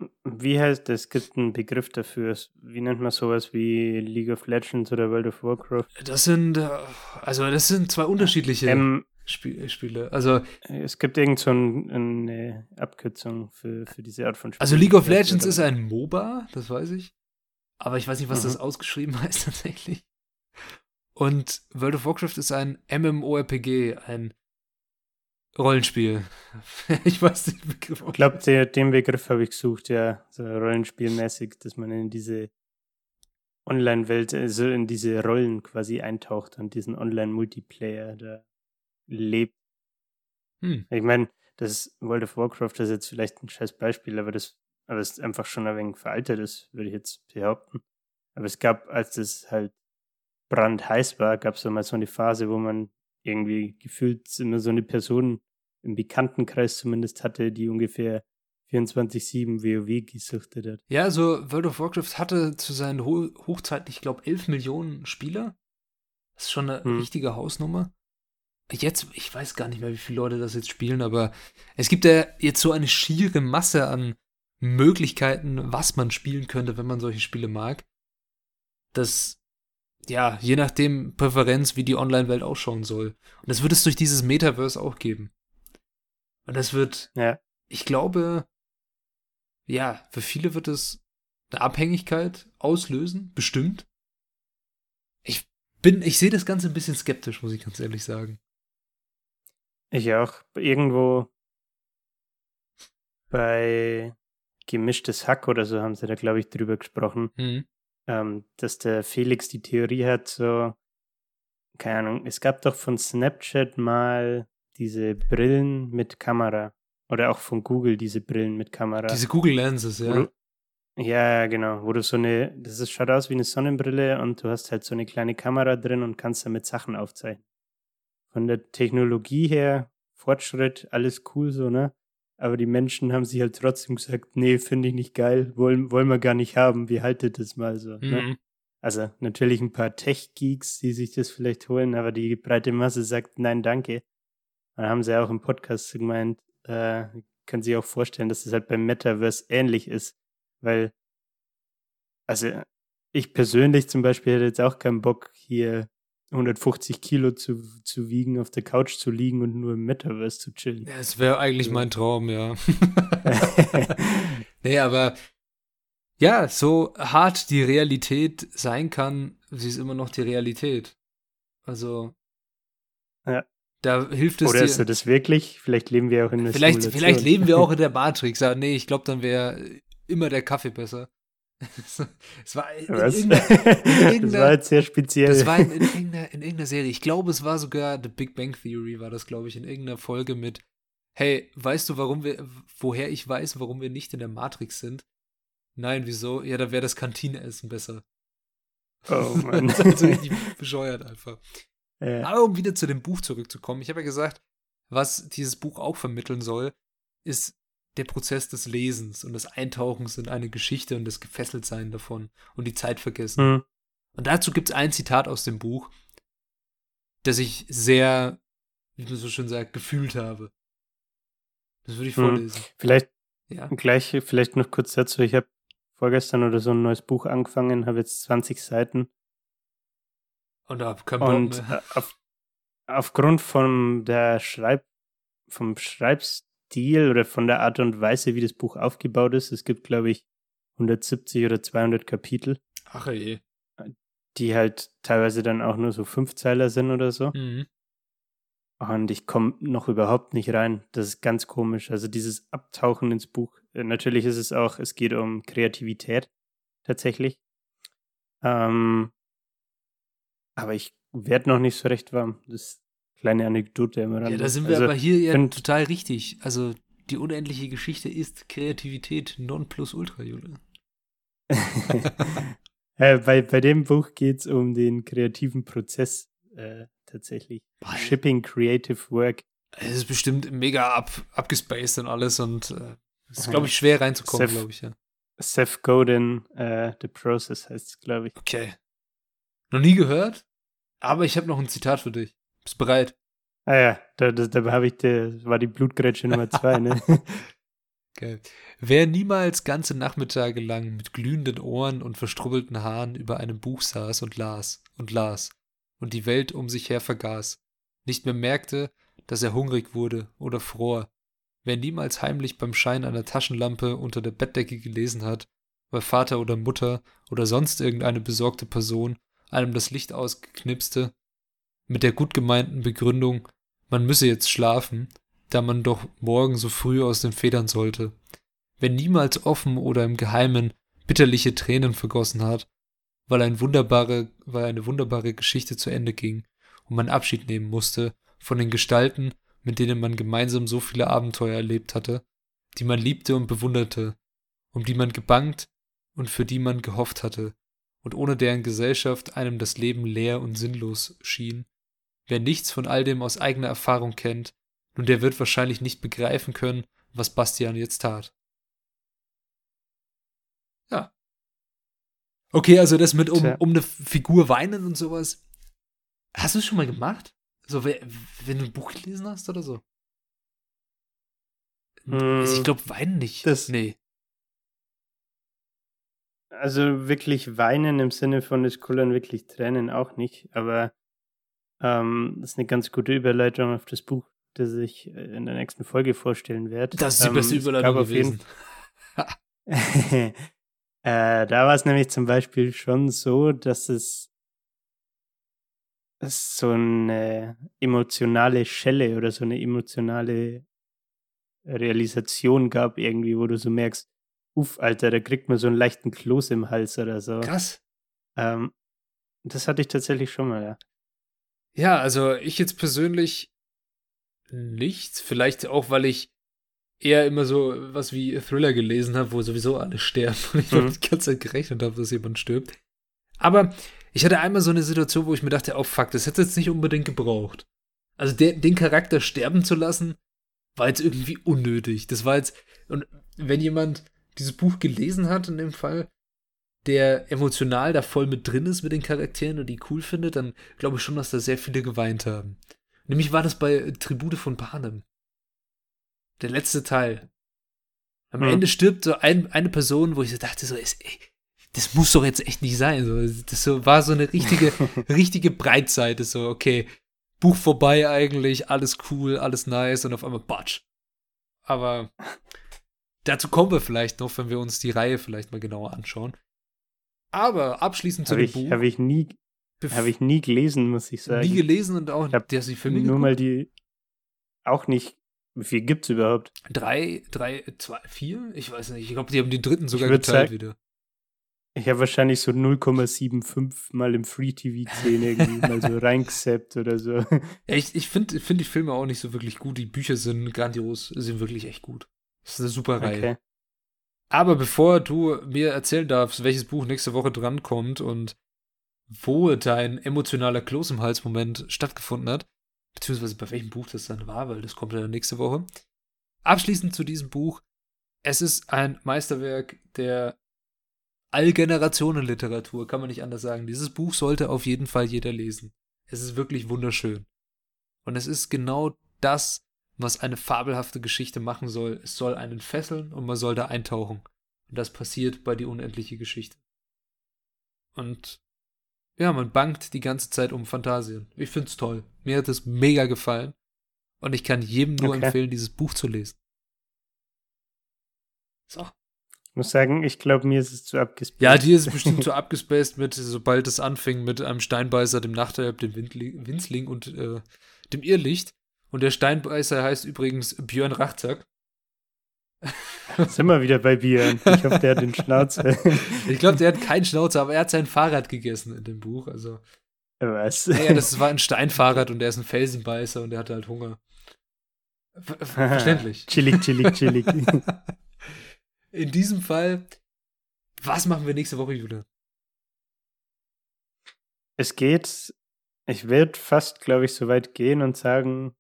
S1: Ja, wie heißt das? Es gibt einen Begriff dafür. Wie nennt man sowas wie League of Legends oder World of Warcraft?
S2: Das sind, äh, also das sind zwei unterschiedliche
S1: Ähm,
S2: Spie- Spiele. Also,
S1: es gibt irgend so ein, eine Abkürzung für, für diese Art von Spiel.
S2: also League of Legends ist ein MOBA, das weiß ich. Aber ich weiß nicht, was
S1: Mhm.
S2: das ausgeschrieben heißt tatsächlich. Und World of Warcraft ist ein MMORPG, ein Rollenspiel. ich weiß den Begriff
S1: Ich glaube, den Begriff habe ich gesucht, ja, so rollenspielmäßig, dass man in diese Online-Welt, also in diese Rollen quasi eintaucht und diesen Online-Multiplayer da lebt.
S2: Hm.
S1: Ich meine, das World of Warcraft ist jetzt vielleicht ein scheiß Beispiel, aber das, aber es ist einfach schon ein wenig veraltet ist, würde ich jetzt behaupten. Aber es gab, als das halt brandheiß war, gab es mal so eine Phase, wo man irgendwie gefühlt immer so eine Person im Bekanntenkreis zumindest hatte, die ungefähr 24-7 WoW gesuchtet hat.
S2: Ja, also World of Warcraft hatte zu seinen Ho Hochzeiten, ich glaube, 11 Millionen Spieler. Das ist schon eine
S1: Hm.
S2: richtige Hausnummer. Jetzt, ich weiß gar nicht mehr, wie viele Leute das jetzt spielen, aber es gibt ja jetzt so eine schiere Masse an Möglichkeiten, was man spielen könnte, wenn man solche Spiele mag. Das, ja, je nachdem Präferenz, wie die Online-Welt ausschauen soll. Und das wird es durch dieses Metaverse auch geben. Und das wird,
S1: Ja,
S2: ich glaube, ja, für viele wird es eine Abhängigkeit auslösen, bestimmt. Ich bin, ich sehe das Ganze ein bisschen skeptisch, muss ich ganz ehrlich sagen.
S1: ich auch. Irgendwo bei Gemischtes Hack oder so haben sie da, glaube ich, drüber gesprochen.
S2: Hm.
S1: ähm, dass der Felix die Theorie hat, so, keine Ahnung, es gab doch von Snapchat mal diese Brillen mit Kamera. Oder auch von Google diese Brillen mit Kamera.
S2: Diese Google Lenses, ja.
S1: du- ja, genau. Wo du so eine, das ist, schaut aus wie eine Sonnenbrille und du hast halt so eine kleine Kamera drin und kannst damit Sachen aufzeichnen. Von der Technologie her, Fortschritt, alles cool so, ne? Aber die Menschen haben sich halt trotzdem gesagt, nee, finde ich nicht geil, wollen, wollen wir gar nicht haben, wie haltet das mal so, ne?
S2: Mhm.
S1: Also natürlich ein paar Tech-Geeks, die sich das vielleicht holen, aber die breite Masse sagt nein, danke. Dann haben sie auch im Podcast gemeint, äh, können sich auch vorstellen, dass es halt beim Metaverse ähnlich ist, weil, also ich persönlich zum Beispiel hätte jetzt auch keinen Bock, hier 150 Kilo zu, zu wiegen, auf der Couch zu liegen und nur im Metaverse zu chillen.
S2: Ja, es wäre eigentlich mein Traum, ja. nee, aber ja, so hart die Realität sein kann, sie ist immer noch die Realität. Also,
S1: Ja.
S2: da hilft es
S1: Oder
S2: dir.
S1: ist das wirklich? Vielleicht leben wir auch in einer
S2: Vielleicht,
S1: Simulation.
S2: vielleicht leben wir auch in der Matrix. Ja, nee, ich glaube, dann wäre immer der Kaffee besser. Es war in, irgendeiner, in
S1: das war jetzt sehr speziell.
S2: das war in, in, irgendeiner, in irgendeiner Serie. Ich glaube, es war sogar The Big Bang Theory, war das, glaube ich, in irgendeiner Folge mit, hey, weißt du, warum wir, woher ich weiß, warum wir nicht in der Matrix sind? Nein, wieso? Ja, da wäre das Kantineessen besser.
S1: Oh Mann.
S2: das ist also richtig bescheuert einfach.
S1: Ja.
S2: Aber um wieder zu dem Buch zurückzukommen, ich habe ja gesagt, was dieses Buch auch vermitteln soll, ist der Prozess des Lesens und des Eintauchens in eine Geschichte und das Gefesseltsein davon und die Zeit vergessen.
S1: Hm.
S2: Und dazu gibt es ein Zitat aus dem Buch, das ich sehr, wie man so schön sagt, gefühlt habe. Das würde ich
S1: Hm.
S2: vorlesen.
S1: Vielleicht
S2: Ja.
S1: gleich, vielleicht noch kurz dazu. Ich habe vorgestern oder so ein neues Buch angefangen, habe jetzt 20 Seiten.
S2: Und keinen
S1: Und äh, auf, aufgrund von der Schreib, vom Schreibstil oder von der Art und Weise, wie das Buch aufgebaut ist, es gibt, glaube ich, 170 oder 200 Kapitel.
S2: Ach je.
S1: Die halt teilweise dann auch nur so Fünfzeiler sind oder so.
S2: Mhm.
S1: Und ich komme noch überhaupt nicht rein. Das ist ganz komisch. Also dieses Abtauchen ins Buch. Äh, natürlich ist es auch, es geht um Kreativität tatsächlich. Ähm, aber ich werde noch nicht so recht warm. Das kleine Anekdote immer
S2: Ja, da sind wir
S1: also,
S2: aber hier ja total richtig. Also die unendliche Geschichte ist Kreativität non plus ultra, Jule.
S1: äh, bei, bei dem Buch geht es um den kreativen Prozess äh, tatsächlich.
S2: Boah,
S1: Shipping Creative Work.
S2: Es ist bestimmt mega ab, abgespaced und alles und äh, es ist, glaube ich, schwer reinzukommen, glaube ich, ja.
S1: Seth Godin, äh, The Process heißt es, glaube ich.
S2: Okay. Noch nie gehört, aber ich habe noch ein Zitat für dich. Bist bereit?
S1: Ah ja, da, da, da habe ich, der, war die Blutgrätsche Nummer zwei, ne?
S2: Geil. Wer niemals ganze Nachmittage lang mit glühenden Ohren und verstrubbelten Haaren über einem Buch saß und las und las und die Welt um sich her vergaß, nicht mehr merkte, dass er hungrig wurde oder fror, wer niemals heimlich beim Schein einer Taschenlampe unter der Bettdecke gelesen hat, weil Vater oder Mutter oder sonst irgendeine besorgte Person einem das Licht ausgeknipste, mit der gut gemeinten Begründung, man müsse jetzt schlafen, da man doch morgen so früh aus den Federn sollte. Wer niemals offen oder im Geheimen bitterliche Tränen vergossen hat, weil, ein wunderbare, weil eine wunderbare Geschichte zu Ende ging und man Abschied nehmen musste von den Gestalten, mit denen man gemeinsam so viele Abenteuer erlebt hatte, die man liebte und bewunderte, um die man gebangt und für die man gehofft hatte, und ohne deren Gesellschaft einem das Leben leer und sinnlos schien. Wer nichts von all dem aus eigener Erfahrung kennt, nun der wird wahrscheinlich nicht begreifen können, was Bastian jetzt tat. Ja. Okay, also das mit um, um eine Figur weinen und sowas. Hast du es schon mal gemacht? So, we- wenn du ein Buch gelesen hast oder so? Also ich
S1: Mm,
S2: glaube, weinen nicht.
S1: das-
S2: nee.
S1: Also wirklich weinen im Sinne von es kullern wirklich Tränen auch nicht, aber ähm, das ist eine ganz gute Überleitung auf das Buch, das ich äh, in der nächsten Folge vorstellen werde.
S2: Das ist die
S1: Ähm,
S2: beste
S1: es
S2: Überleitung
S1: gab auf jeden
S2: gewesen.
S1: äh, da war es nämlich zum Beispiel schon so, dass es, es so eine emotionale Schelle oder so eine emotionale Realisation gab irgendwie, wo du so merkst, uff, Alter, da kriegt man so einen leichten Kloß im Hals oder so.
S2: Krass.
S1: Ähm, das hatte ich tatsächlich schon mal, ja.
S2: Ja, also ich jetzt persönlich nichts. Vielleicht auch, weil ich eher immer so was wie Thriller gelesen habe, wo sowieso alle sterben und ich
S1: Mhm.
S2: mhm. die ganze Zeit gerechnet habe, dass jemand stirbt. Aber ich hatte einmal so eine Situation, wo ich mir dachte, oh fuck, das hätte jetzt nicht unbedingt gebraucht. Also der, den Charakter sterben zu lassen, war jetzt irgendwie unnötig. Das war jetzt, und wenn jemand dieses Buch gelesen hat, in dem Fall, der emotional da voll mit drin ist mit den Charakteren und die cool findet, dann glaube ich schon, dass da sehr viele geweint haben. Nämlich war das bei Tribute von Panem. Der letzte Teil. Am
S1: Hm.
S2: Ende stirbt so ein, eine Person, wo ich so dachte, so, ist, ey, das muss doch jetzt echt nicht sein. So, das so, war so eine richtige, richtige Breitseite. So, okay, Buch vorbei eigentlich, alles cool, alles nice und auf einmal Batsch. Aber dazu kommen wir vielleicht noch, wenn wir uns die Reihe vielleicht mal genauer anschauen. Aber abschließend zu
S1: Habe
S2: dem
S1: ich,
S2: Buch.
S1: hab ich, nie, hab ich nie gelesen, muss ich sagen.
S2: nie gelesen und auch der die Filme
S1: Nur
S2: geguckt.
S1: mal die, auch nicht, wie viel gibt's überhaupt?
S2: Drei, drei, zwei, vier? Ich weiß nicht. Ich glaube, die haben den dritten sogar geteilt
S1: sagen-
S2: wieder.
S1: Ich habe wahrscheinlich so 0,75 mal im Free TV gesehen, irgendwie mal so reingesappt oder so.
S2: Ja, ich ich finde find die Filme auch nicht so wirklich gut. Die Bücher sind grandios, sind wirklich echt gut. Das ist eine super Reihe.
S1: Okay.
S2: Aber bevor du mir erzählen darfst, welches Buch nächste Woche drankommt und wo dein emotionaler Kloß im Hals-Moment stattgefunden hat, beziehungsweise bei welchem Buch das dann war, weil das kommt ja nächste Woche. Abschließend zu diesem Buch. Es ist ein Meisterwerk der Allgenerationenliteratur, kann man nicht anders sagen. Dieses Buch sollte auf jeden Fall jeder lesen. Es ist wirklich wunderschön. Und es ist genau das, was eine fabelhafte Geschichte machen soll. Es soll einen fesseln und man soll da eintauchen. Und das passiert bei die unendliche Geschichte. Und ja, man bangt die ganze Zeit um Fantasien. Ich find's toll. Mir hat es mega gefallen. Und ich kann jedem nur
S1: Okay.
S2: empfehlen, dieses Buch zu lesen. So.
S1: Ich muss sagen, ich glaube, mir ist es zu abgespaced.
S2: Ja, die ist bestimmt so abgespaced mit, sobald es anfing, mit einem Steinbeißer, dem Nachtelb, dem Winzling und äh, dem Irrlicht. Und der Steinbeißer heißt übrigens Björn Rachzack.
S1: Sind wir wieder bei Björn. Ich hoffe, der hat den Schnauzer.
S2: Ich glaube, der hat keinen Schnauzer, aber er hat sein Fahrrad gegessen in dem Buch. Also,
S1: Was?
S2: naja, das war ein Steinfahrrad und er ist ein Felsenbeißer und er hatte halt Hunger. Ver ver- verständlich.
S1: chillig, chillig, chillig.
S2: In diesem Fall, was machen wir nächste Woche, Julia?
S1: Es geht, ich werde fast, glaube ich, so weit gehen und sagen,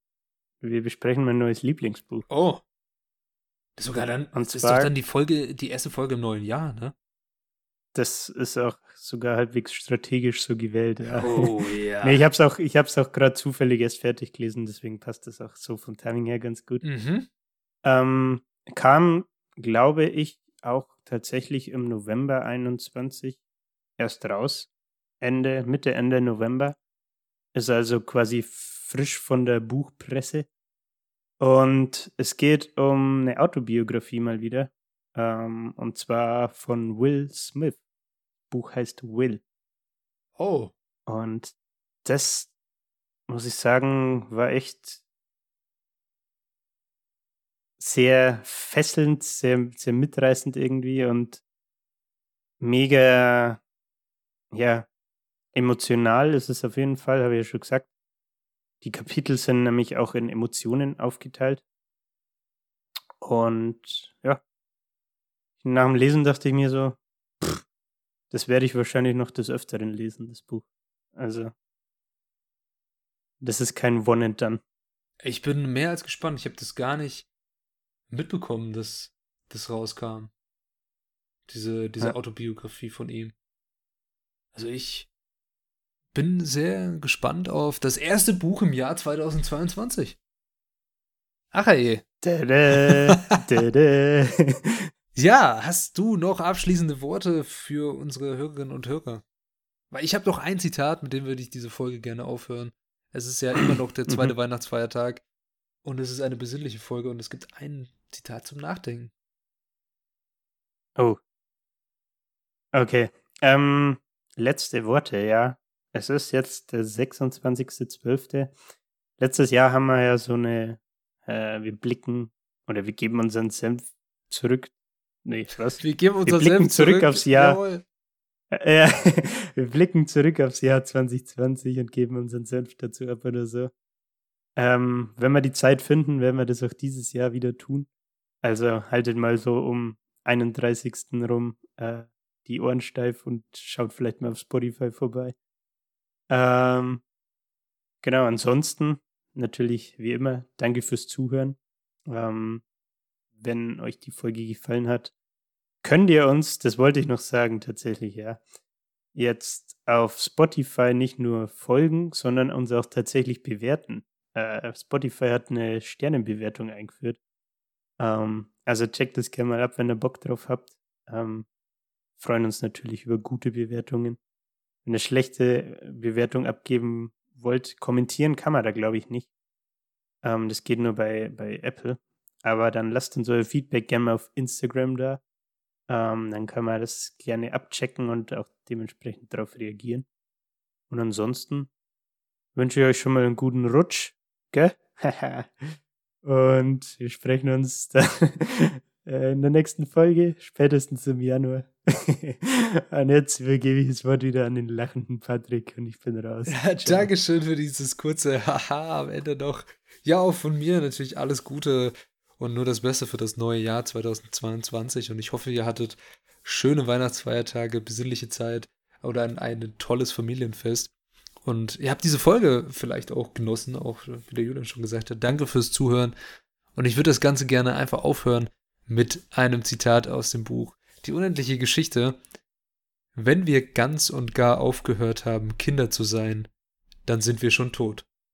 S1: wir besprechen mein neues Lieblingsbuch.
S2: Oh. Das ist sogar dann,
S1: Und
S2: das ist
S1: zwar-
S2: doch dann die Folge, die erste Folge im neuen Jahr, ne?
S1: Das ist auch sogar halbwegs strategisch so gewählt. Ja.
S2: Oh ja.
S1: Nee, ich habe es auch, ich hab's auch gerade zufällig erst fertig gelesen, deswegen passt das auch so vom Timing her ganz gut.
S2: mhm.
S1: Ähm, kam, glaube ich, auch tatsächlich im November 21 erst raus. Ende, Mitte, Ende November. Ist also quasi frisch von der Buchpresse. Und es geht um eine Autobiografie mal wieder. Ähm, und zwar von Will Smith. Buch heißt Will.
S2: Oh.
S1: Und das, muss ich sagen, war echt sehr fesselnd, sehr, sehr mitreißend irgendwie und mega, ja, emotional ist es auf jeden Fall, habe ich ja schon gesagt. Die Kapitel sind nämlich auch in Emotionen aufgeteilt. Und ja, nach dem Lesen dachte ich mir so, pff, das werde ich wahrscheinlich noch des Öfteren lesen, das Buch. Also, das ist kein One and Done.
S2: Ich bin mehr als gespannt. Ich habe das gar nicht mitbekommen, dass das rauskam. Diese, diese
S1: Ja.
S2: Autobiografie von ihm. Also ich bin sehr gespannt auf das erste Buch im Jahr 2022. Ach ey. Ja, hast du noch abschließende Worte für unsere Hörerinnen und Hörer? Weil ich habe noch ein Zitat, mit dem würde ich diese Folge gerne aufhören. Es ist ja immer noch der zweite
S1: Mhm.
S2: Weihnachtsfeiertag und es ist eine besinnliche Folge und es gibt ein Zitat zum Nachdenken.
S1: Oh. Okay. Ähm, letzte Worte, ja. Es ist jetzt der 26.12. Letztes Jahr haben wir ja so eine, äh, wir blicken oder wir geben unseren Senf zurück. Nee, was?
S2: Wir geben unser
S1: blicken
S2: Senf
S1: zurück aufs Jahr.
S2: Jawohl.
S1: Äh, wir blicken zurück aufs Jahr 2020 und geben unseren Senf dazu ab oder so. Ähm, wenn wir die Zeit finden, werden wir das auch dieses Jahr wieder tun. Also haltet mal so um 31. rum äh, die Ohren steif und schaut vielleicht mal auf Spotify vorbei. Ähm, genau, ansonsten natürlich wie immer, danke fürs Zuhören. Ähm, wenn euch die Folge gefallen hat, könnt ihr uns, das wollte ich noch sagen tatsächlich, ja, jetzt auf Spotify nicht nur folgen, sondern uns auch tatsächlich bewerten. Äh, Spotify hat eine Sternenbewertung eingeführt. Ähm, also checkt das gerne mal ab, wenn ihr Bock drauf habt. Ähm, freuen uns natürlich über gute Bewertungen. Ihr schlechte Bewertung abgeben wollt, kommentieren kann man da, glaube ich, nicht. Ähm, das geht nur bei, bei Apple. Aber dann lasst uns euer Feedback gerne mal auf Instagram da. Ähm, dann können wir das gerne abchecken und auch dementsprechend darauf reagieren. Und ansonsten wünsche ich euch schon mal einen guten Rutsch, gell? und wir sprechen uns dann äh, in der nächsten Folge, spätestens im Januar. und jetzt übergebe ich das Wort wieder an den lachenden Patrick und ich bin raus.
S2: Ja. Dankeschön für dieses kurze Haha am Ende noch. Ja, auch von mir natürlich alles Gute und nur das Beste für das neue Jahr 2022. Und ich hoffe, ihr hattet schöne Weihnachtsfeiertage, besinnliche Zeit oder ein, ein tolles Familienfest. Und ihr habt diese Folge vielleicht auch genossen, auch wie der Julian schon gesagt hat. Danke fürs Zuhören. Und ich würde das Ganze gerne einfach aufhören mit einem Zitat aus dem Buch. Die unendliche Geschichte. Wenn wir ganz und gar aufgehört haben, Kinder zu sein, dann sind wir schon tot.